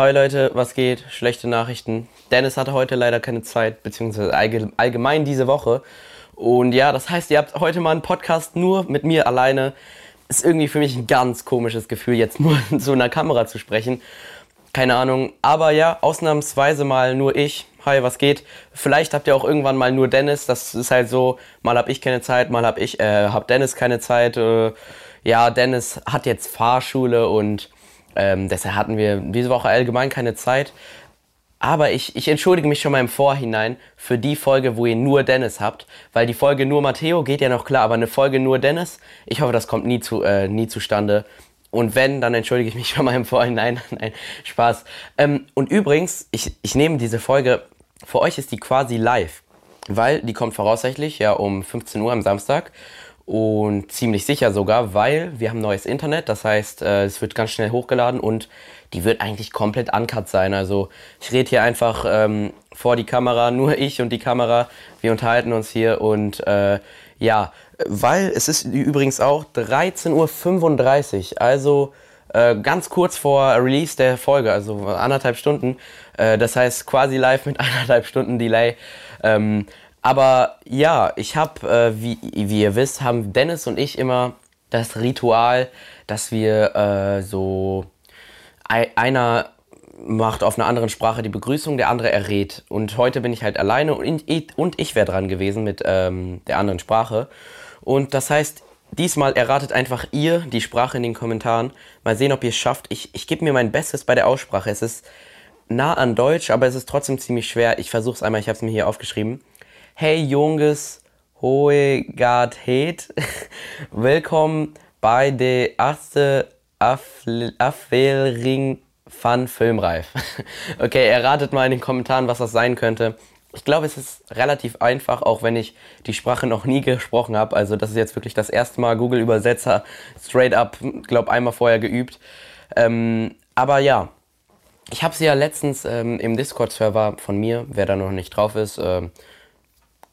Hi Leute, was geht? Schlechte Nachrichten. Dennis hatte heute leider keine Zeit, beziehungsweise allgemein diese Woche. Und ja, das heißt, ihr habt heute mal einen Podcast nur mit mir alleine. Ist irgendwie für mich ein ganz komisches Gefühl, jetzt nur zu einer Kamera zu sprechen. Keine Ahnung. Aber ja, ausnahmsweise mal nur ich. Hi, was geht? Vielleicht habt ihr auch irgendwann mal nur Dennis. Das ist halt so, mal hab ich keine Zeit, mal hab ich, äh, hab Dennis keine Zeit. Äh, ja, Dennis hat jetzt Fahrschule und ähm, deshalb hatten wir diese Woche allgemein keine Zeit. Aber ich, ich entschuldige mich schon mal im Vorhinein für die Folge, wo ihr nur Dennis habt, weil die Folge nur Matteo geht ja noch klar, aber eine Folge nur Dennis, ich hoffe, das kommt nie, zu, äh, nie zustande. Und wenn, dann entschuldige ich mich schon mal im Vorhinein. Nein, Spaß. Ähm, und übrigens, ich, ich nehme diese Folge, für euch ist die quasi live, weil die kommt voraussichtlich ja um 15 Uhr am Samstag und ziemlich sicher sogar, weil wir haben neues Internet, das heißt, äh, es wird ganz schnell hochgeladen und die wird eigentlich komplett uncut sein. Also ich rede hier einfach ähm, vor die Kamera, nur ich und die Kamera, wir unterhalten uns hier und äh, ja, weil es ist übrigens auch 13.35 Uhr, also äh, ganz kurz vor Release der Folge, also anderthalb Stunden. Äh, das heißt quasi live mit anderthalb Stunden Delay. Ähm, aber ja, ich habe, äh, wie, wie ihr wisst, haben Dennis und ich immer das Ritual, dass wir äh, so einer macht auf einer anderen Sprache die Begrüßung, der andere errät. Und heute bin ich halt alleine und ich, und ich wäre dran gewesen mit ähm, der anderen Sprache. Und das heißt, diesmal erratet einfach ihr die Sprache in den Kommentaren. Mal sehen, ob ihr es schafft. Ich, ich gebe mir mein Bestes bei der Aussprache. Es ist nah an Deutsch, aber es ist trotzdem ziemlich schwer. Ich versuche es einmal, ich habe es mir hier aufgeschrieben. Hey Jungs, hohe Gathet. Willkommen bei der ersten Affelring Fun Filmreif. okay, erratet mal in den Kommentaren, was das sein könnte. Ich glaube, es ist relativ einfach, auch wenn ich die Sprache noch nie gesprochen habe. Also das ist jetzt wirklich das erste Mal Google Übersetzer straight up, glaube einmal vorher geübt. Ähm, aber ja, ich habe sie ja letztens ähm, im Discord-Server von mir, wer da noch nicht drauf ist, ähm,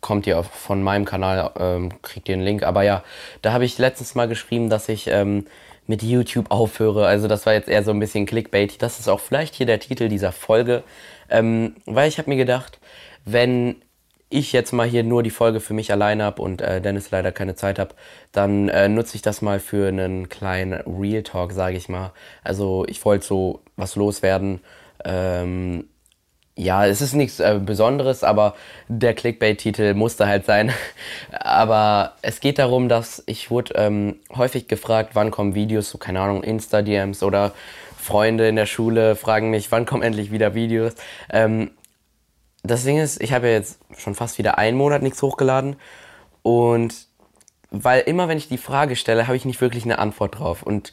kommt ihr von meinem Kanal, ähm, kriegt ihr einen Link. Aber ja, da habe ich letztens mal geschrieben, dass ich ähm, mit YouTube aufhöre. Also das war jetzt eher so ein bisschen Clickbait. Das ist auch vielleicht hier der Titel dieser Folge. Ähm, weil ich habe mir gedacht, wenn ich jetzt mal hier nur die Folge für mich alleine habe und äh, Dennis leider keine Zeit habe, dann äh, nutze ich das mal für einen kleinen Real Talk, sage ich mal. Also ich wollte so was loswerden. Ähm, ja, es ist nichts äh, Besonderes, aber der Clickbait-Titel musste halt sein. aber es geht darum, dass ich wurde ähm, häufig gefragt, wann kommen Videos, so keine Ahnung, Insta-DMs oder Freunde in der Schule fragen mich, wann kommen endlich wieder Videos. Ähm, das Ding ist, ich habe ja jetzt schon fast wieder einen Monat nichts hochgeladen und weil immer wenn ich die Frage stelle, habe ich nicht wirklich eine Antwort drauf und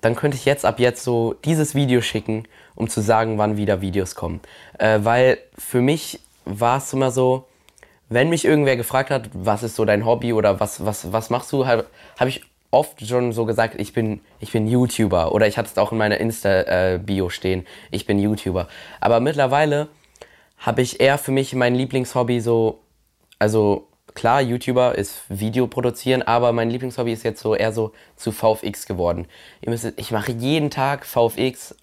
dann könnte ich jetzt ab jetzt so dieses Video schicken, um zu sagen, wann wieder Videos kommen. Äh, weil für mich war es immer so, wenn mich irgendwer gefragt hat, was ist so dein Hobby oder was, was, was machst du, habe hab ich oft schon so gesagt, ich bin, ich bin YouTuber oder ich hatte es auch in meiner Insta-Bio stehen, ich bin YouTuber. Aber mittlerweile habe ich eher für mich mein Lieblingshobby so, also klar, YouTuber ist Video produzieren, aber mein Lieblingshobby ist jetzt so eher so zu VFX geworden. Ihr müsst, ich mache jeden Tag VFX,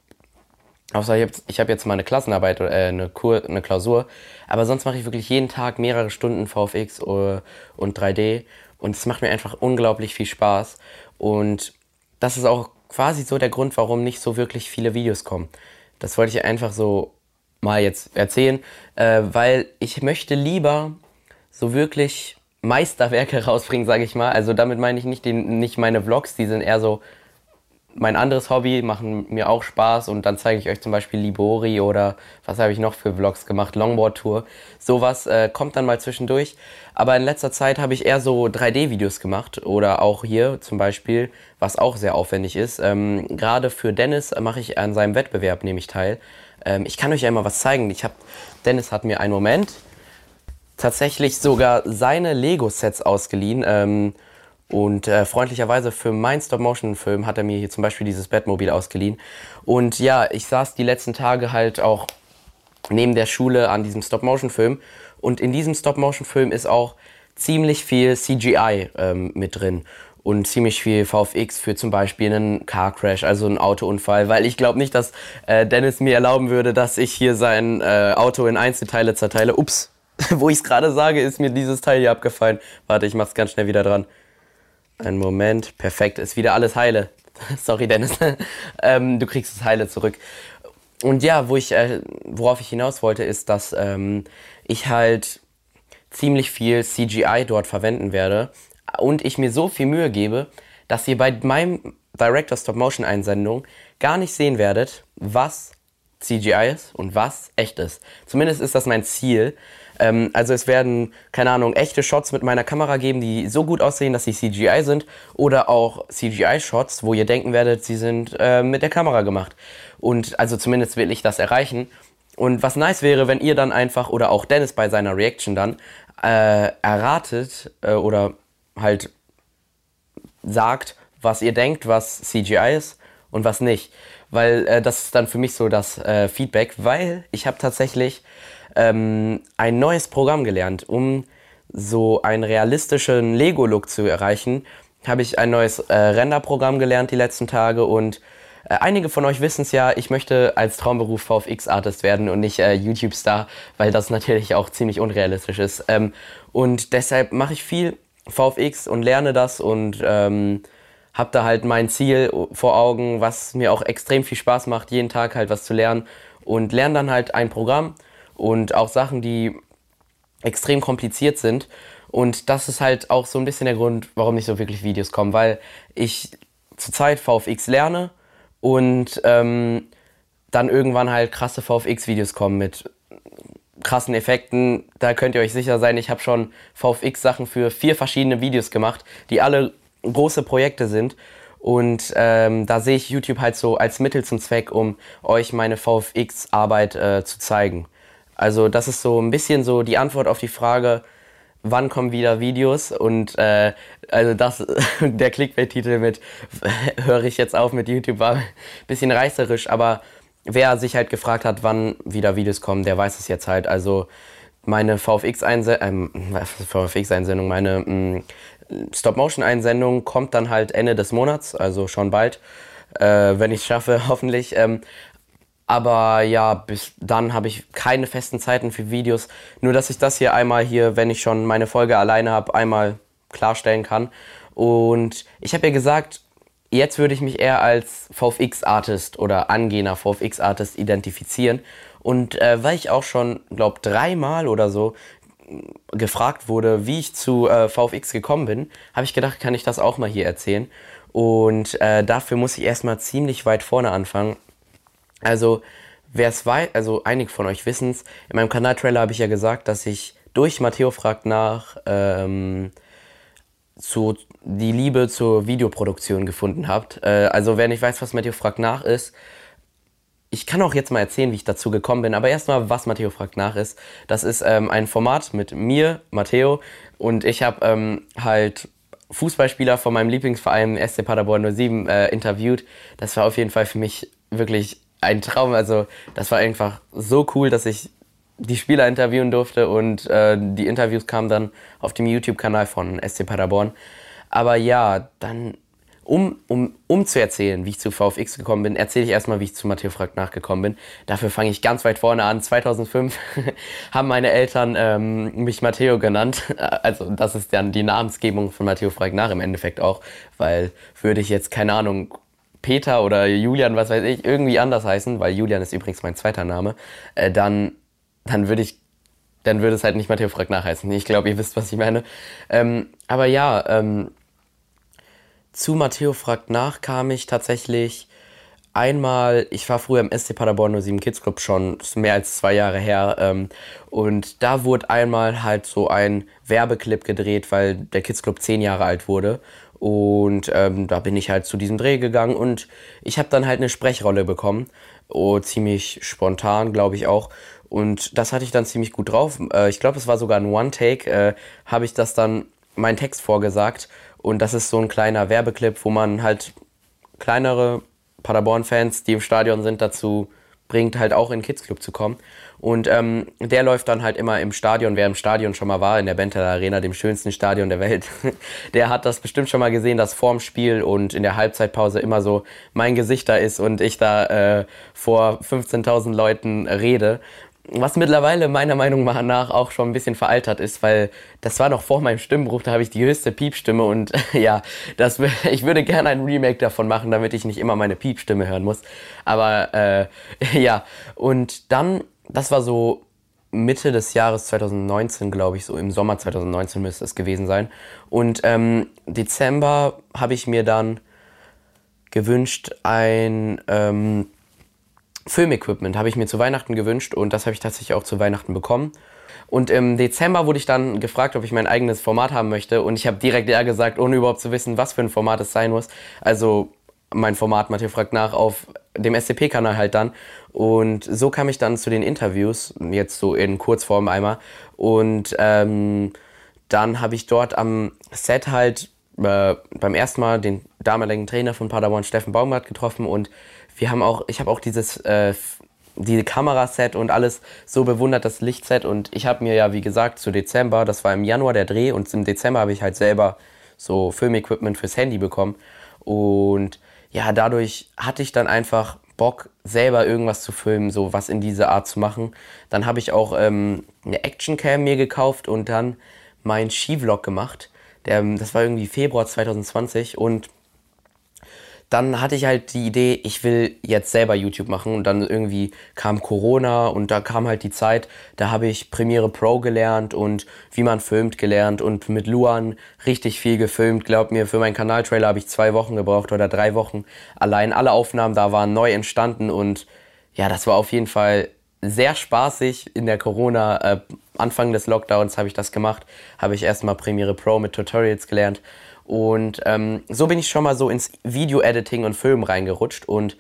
außer ich habe hab jetzt mal eine Klassenarbeit oder äh, eine, Kur, eine Klausur, aber sonst mache ich wirklich jeden Tag mehrere Stunden VFX äh, und 3D und es macht mir einfach unglaublich viel Spaß und das ist auch quasi so der Grund, warum nicht so wirklich viele Videos kommen. Das wollte ich einfach so mal jetzt erzählen, äh, weil ich möchte lieber so wirklich Meisterwerke rausbringen, sage ich mal. Also damit meine ich nicht, den, nicht meine Vlogs, die sind eher so mein anderes Hobby, machen mir auch Spaß und dann zeige ich euch zum Beispiel Libori oder was habe ich noch für Vlogs gemacht, Longboard-Tour. Sowas äh, kommt dann mal zwischendurch. Aber in letzter Zeit habe ich eher so 3D-Videos gemacht oder auch hier zum Beispiel, was auch sehr aufwendig ist. Ähm, Gerade für Dennis mache ich an seinem Wettbewerb nämlich teil. Ähm, ich kann euch ja mal was zeigen. Ich habe Dennis hat mir einen Moment tatsächlich sogar seine Lego-Sets ausgeliehen. Ähm, und äh, freundlicherweise für meinen Stop-Motion-Film hat er mir hier zum Beispiel dieses Batmobil ausgeliehen. Und ja, ich saß die letzten Tage halt auch neben der Schule an diesem Stop-Motion-Film. Und in diesem Stop-Motion-Film ist auch ziemlich viel CGI ähm, mit drin. und ziemlich viel VFX für zum Beispiel einen Car Crash, also einen Autounfall, weil ich glaube nicht, dass äh, Dennis mir erlauben würde, dass ich hier sein äh, Auto in Einzelteile zerteile. Ups, wo ich es gerade sage, ist mir dieses Teil hier abgefallen. Warte, ich mach's ganz schnell wieder dran. Ein Moment, perfekt, ist wieder alles heile. Sorry, Dennis. ähm, du kriegst das Heile zurück. Und ja, wo ich, äh, worauf ich hinaus wollte, ist, dass ähm, ich halt ziemlich viel CGI dort verwenden werde und ich mir so viel Mühe gebe, dass ihr bei meinem Director Stop Motion Einsendung gar nicht sehen werdet, was CGI ist und was echt ist. Zumindest ist das mein Ziel. Ähm, also es werden, keine Ahnung, echte Shots mit meiner Kamera geben, die so gut aussehen, dass sie CGI sind. Oder auch CGI-Shots, wo ihr denken werdet, sie sind äh, mit der Kamera gemacht. Und also zumindest will ich das erreichen. Und was nice wäre, wenn ihr dann einfach, oder auch Dennis bei seiner Reaction dann, äh, erratet äh, oder halt sagt, was ihr denkt, was CGI ist und was nicht. Weil äh, das ist dann für mich so das äh, Feedback, weil ich habe tatsächlich ähm, ein neues Programm gelernt, um so einen realistischen Lego-Look zu erreichen. Habe ich ein neues äh, Renderprogramm gelernt die letzten Tage und äh, einige von euch wissen es ja, ich möchte als Traumberuf VFX-Artist werden und nicht äh, YouTube-Star, weil das natürlich auch ziemlich unrealistisch ist. Ähm, und deshalb mache ich viel VFX und lerne das und ähm, habe da halt mein Ziel vor Augen, was mir auch extrem viel Spaß macht, jeden Tag halt was zu lernen und lerne dann halt ein Programm und auch Sachen, die extrem kompliziert sind. Und das ist halt auch so ein bisschen der Grund, warum nicht so wirklich Videos kommen, weil ich zurzeit VFX lerne und ähm, dann irgendwann halt krasse VFX-Videos kommen mit krassen Effekten. Da könnt ihr euch sicher sein, ich habe schon VFX-Sachen für vier verschiedene Videos gemacht, die alle große Projekte sind. Und ähm, da sehe ich YouTube halt so als Mittel zum Zweck, um euch meine VFX-Arbeit äh, zu zeigen. Also das ist so ein bisschen so die Antwort auf die Frage, wann kommen wieder Videos und äh, also das der Clickbait-Titel mit höre ich jetzt auf mit YouTube war ein bisschen reißerisch, aber wer sich halt gefragt hat, wann wieder Videos kommen, der weiß es jetzt halt. Also meine VFX-Einsendung, ähm, VFX-Einsendung, meine mm, Stop-Motion-Einsendung kommt dann halt Ende des Monats, also schon bald, äh, wenn ich es schaffe, hoffentlich. Ähm, aber ja, bis dann habe ich keine festen Zeiten für Videos. Nur, dass ich das hier einmal hier, wenn ich schon meine Folge alleine habe, einmal klarstellen kann. Und ich habe ja gesagt, jetzt würde ich mich eher als VFX-Artist oder angehender VFX-Artist identifizieren. Und äh, weil ich auch schon, glaube dreimal oder so gefragt wurde, wie ich zu äh, VFX gekommen bin, habe ich gedacht, kann ich das auch mal hier erzählen. Und äh, dafür muss ich erstmal ziemlich weit vorne anfangen. Also, wer es weiß, also einige von euch wissen es, in meinem Kanaltrailer habe ich ja gesagt, dass ich durch Matteo fragt nach ähm, zu, die Liebe zur Videoproduktion gefunden habt. Äh, also wer nicht weiß, was Matteo fragt nach ist, ich kann auch jetzt mal erzählen, wie ich dazu gekommen bin, aber erstmal, was Matteo fragt nach ist. Das ist ähm, ein Format mit mir, Matteo, und ich habe ähm, halt Fußballspieler von meinem Lieblingsverein SC Paderborn 07 äh, interviewt. Das war auf jeden Fall für mich wirklich ein Traum. Also das war einfach so cool, dass ich die Spieler interviewen durfte und äh, die Interviews kamen dann auf dem YouTube-Kanal von SC Paderborn. Aber ja, dann, um, um, um zu erzählen, wie ich zu VFX gekommen bin, erzähle ich erstmal, wie ich zu Matteo Fragt nachgekommen bin. Dafür fange ich ganz weit vorne an. 2005 haben meine Eltern ähm, mich Matteo genannt. Also das ist dann die Namensgebung von Matteo Fragt nach im Endeffekt auch, weil würde ich jetzt, keine Ahnung, Peter oder Julian, was weiß ich, irgendwie anders heißen, weil Julian ist übrigens mein zweiter Name, äh, dann dann würde ich, dann würde es halt nicht Matteo fragt nachheißen. Ich glaube, ihr wisst, was ich meine. Ähm, aber ja, ähm, zu Matteo fragt nach kam ich tatsächlich einmal, ich war früher im SC Paderborn 07 Kids Club schon mehr als zwei Jahre her ähm, und da wurde einmal halt so ein Werbeclip gedreht, weil der Kids Club zehn Jahre alt wurde und ähm, da bin ich halt zu diesem Dreh gegangen und ich habe dann halt eine Sprechrolle bekommen, oh, ziemlich spontan glaube ich auch und das hatte ich dann ziemlich gut drauf. Äh, ich glaube, es war sogar ein One-Take, äh, habe ich das dann meinen Text vorgesagt. Und das ist so ein kleiner Werbeclip, wo man halt kleinere Paderborn-Fans, die im Stadion sind, dazu bringt, halt auch in den Kids Club zu kommen. Und ähm, der läuft dann halt immer im Stadion, wer im Stadion schon mal war, in der Bentel Arena, dem schönsten Stadion der Welt, der hat das bestimmt schon mal gesehen, dass vorm Spiel und in der Halbzeitpause immer so mein Gesicht da ist und ich da äh, vor 15.000 Leuten rede. Was mittlerweile meiner Meinung nach auch schon ein bisschen veraltert ist, weil das war noch vor meinem Stimmbruch, da habe ich die höchste Piepstimme und ja, das, ich würde gerne ein Remake davon machen, damit ich nicht immer meine Piepstimme hören muss. Aber äh, ja, und dann, das war so Mitte des Jahres 2019, glaube ich, so im Sommer 2019 müsste es gewesen sein. Und ähm, Dezember habe ich mir dann gewünscht, ein ähm, Filmequipment habe ich mir zu Weihnachten gewünscht und das habe ich tatsächlich auch zu Weihnachten bekommen. Und im Dezember wurde ich dann gefragt, ob ich mein eigenes Format haben möchte und ich habe direkt ja gesagt, ohne überhaupt zu wissen, was für ein Format es sein muss. Also mein Format, Matthias fragt nach, auf dem SCP-Kanal halt dann. Und so kam ich dann zu den Interviews, jetzt so in Kurzform einmal. Und ähm, dann habe ich dort am Set halt äh, beim ersten Mal den damaligen Trainer von Padawan, Steffen Baumgart, getroffen und wir haben auch, ich habe auch dieses, äh, die Kameraset und alles so bewundert, das Lichtset. Und ich habe mir ja, wie gesagt, zu Dezember, das war im Januar der Dreh und im Dezember habe ich halt selber so Filmequipment fürs Handy bekommen. Und ja, dadurch hatte ich dann einfach Bock, selber irgendwas zu filmen, so was in diese Art zu machen. Dann habe ich auch ähm, eine Actioncam mir gekauft und dann meinen Skivlog gemacht. Der, das war irgendwie Februar 2020 und dann hatte ich halt die Idee, ich will jetzt selber YouTube machen und dann irgendwie kam Corona und da kam halt die Zeit, da habe ich Premiere Pro gelernt und wie man filmt gelernt und mit Luan richtig viel gefilmt. Glaub mir, für meinen Kanaltrailer habe ich zwei Wochen gebraucht oder drei Wochen. Allein alle Aufnahmen da waren neu entstanden und ja, das war auf jeden Fall sehr spaßig in der Corona, äh, Anfang des Lockdowns habe ich das gemacht, habe ich erstmal Premiere Pro mit Tutorials gelernt und ähm, so bin ich schon mal so ins Video-Editing und Film reingerutscht und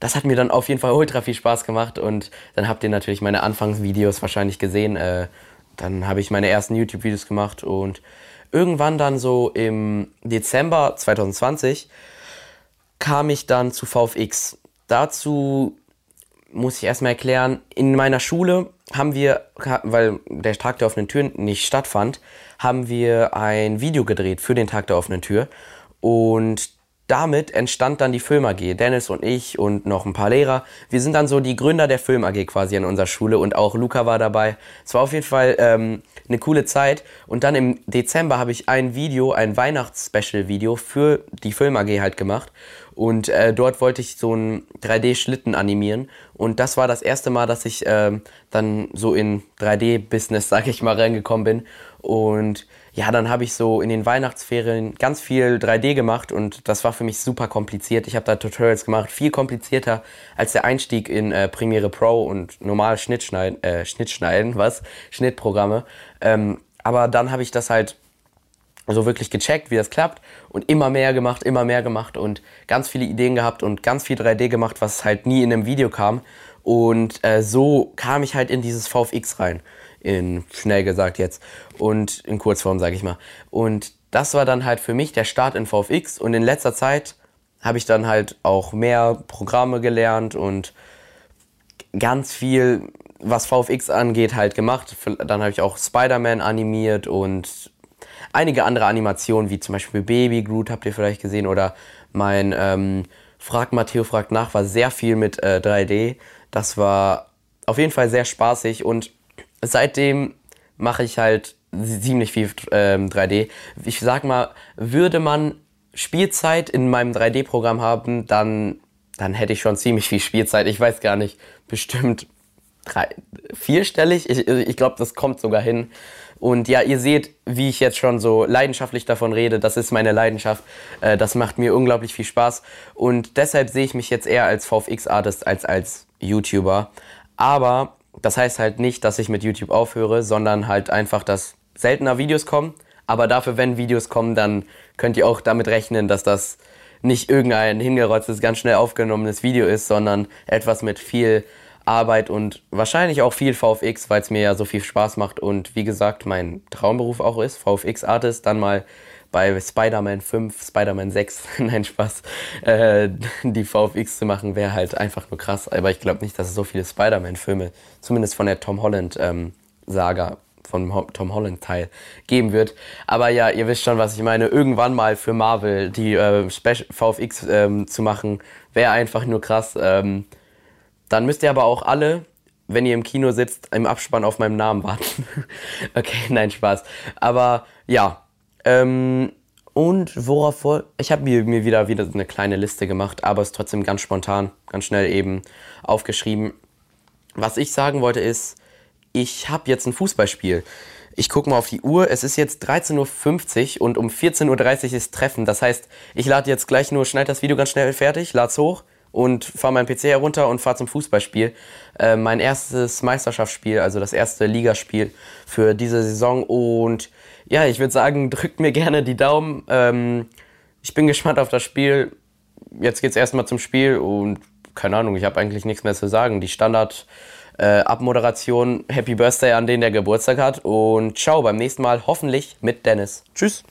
das hat mir dann auf jeden Fall ultra viel Spaß gemacht und dann habt ihr natürlich meine Anfangsvideos wahrscheinlich gesehen. Äh, dann habe ich meine ersten YouTube-Videos gemacht und irgendwann dann so im Dezember 2020 kam ich dann zu VFX. Dazu muss ich erstmal erklären, in meiner Schule haben wir, weil der Tag der offenen Tür nicht stattfand, haben wir ein Video gedreht für den Tag der offenen Tür. Und damit entstand dann die Film AG. Dennis und ich und noch ein paar Lehrer. Wir sind dann so die Gründer der Film AG quasi in unserer Schule und auch Luca war dabei. Es war auf jeden Fall ähm, eine coole Zeit. Und dann im Dezember habe ich ein Video, ein Weihnachts-Special-Video für die Film AG halt gemacht. Und äh, dort wollte ich so einen 3D-Schlitten animieren. Und das war das erste Mal, dass ich äh, dann so in 3D-Business, sag ich mal, reingekommen bin. Und ja, dann habe ich so in den Weihnachtsferien ganz viel 3D gemacht und das war für mich super kompliziert. Ich habe da Tutorials gemacht, viel komplizierter als der Einstieg in äh, Premiere Pro und normal Schnittschneiden, äh, Schnittschneiden, was? Schnittprogramme. Ähm, aber dann habe ich das halt so wirklich gecheckt, wie das klappt und immer mehr gemacht, immer mehr gemacht und ganz viele Ideen gehabt und ganz viel 3D gemacht, was halt nie in einem Video kam. Und äh, so kam ich halt in dieses VFX rein, in schnell gesagt jetzt und in Kurzform sage ich mal. Und das war dann halt für mich der Start in VFX und in letzter Zeit habe ich dann halt auch mehr Programme gelernt und ganz viel, was VFX angeht, halt gemacht. Dann habe ich auch Spider-Man animiert und einige andere Animationen, wie zum Beispiel Baby Groot, habt ihr vielleicht gesehen, oder mein ähm, Frag Matteo fragt nach, war sehr viel mit äh, 3D. Das war auf jeden Fall sehr spaßig und seitdem mache ich halt ziemlich viel ähm, 3D. Ich sag mal, würde man Spielzeit in meinem 3D-Programm haben, dann, dann hätte ich schon ziemlich viel Spielzeit. Ich weiß gar nicht, bestimmt drei, vierstellig. Ich, ich glaube, das kommt sogar hin. Und ja, ihr seht, wie ich jetzt schon so leidenschaftlich davon rede. Das ist meine Leidenschaft. Äh, das macht mir unglaublich viel Spaß. Und deshalb sehe ich mich jetzt eher als VFX-Artist als als YouTuber. Aber das heißt halt nicht, dass ich mit YouTube aufhöre, sondern halt einfach, dass seltener Videos kommen. Aber dafür, wenn Videos kommen, dann könnt ihr auch damit rechnen, dass das nicht irgendein hingerotztes, ganz schnell aufgenommenes Video ist, sondern etwas mit viel Arbeit und wahrscheinlich auch viel VFX, weil es mir ja so viel Spaß macht und wie gesagt mein Traumberuf auch ist, VFX-Artist, dann mal bei Spider-Man 5, Spider-Man 6, nein Spaß, äh, die VFX zu machen, wäre halt einfach nur krass. Aber ich glaube nicht, dass es so viele Spider-Man-Filme, zumindest von der Tom Holland-Saga, ähm, vom Tom Holland-Teil geben wird. Aber ja, ihr wisst schon, was ich meine. Irgendwann mal für Marvel die äh, VFX ähm, zu machen, wäre einfach nur krass. Ähm, dann müsst ihr aber auch alle wenn ihr im Kino sitzt, im Abspann auf meinem Namen warten. okay, nein, Spaß. Aber ja. Ähm, und worauf vor. Ich habe mir, mir wieder, wieder eine kleine Liste gemacht, aber es ist trotzdem ganz spontan, ganz schnell eben aufgeschrieben. Was ich sagen wollte ist, ich habe jetzt ein Fußballspiel. Ich gucke mal auf die Uhr. Es ist jetzt 13.50 Uhr und um 14.30 Uhr ist Treffen. Das heißt, ich lade jetzt gleich nur, schneide das Video ganz schnell fertig, lade es hoch und fahre meinen PC herunter und fahre zum Fußballspiel. Äh, mein erstes Meisterschaftsspiel, also das erste Ligaspiel für diese Saison. Und ja, ich würde sagen, drückt mir gerne die Daumen. Ähm, ich bin gespannt auf das Spiel. Jetzt geht es erstmal zum Spiel und keine Ahnung, ich habe eigentlich nichts mehr zu sagen. Die Standard äh, Abmoderation, Happy Birthday an den, der Geburtstag hat und ciao beim nächsten Mal hoffentlich mit Dennis. Tschüss.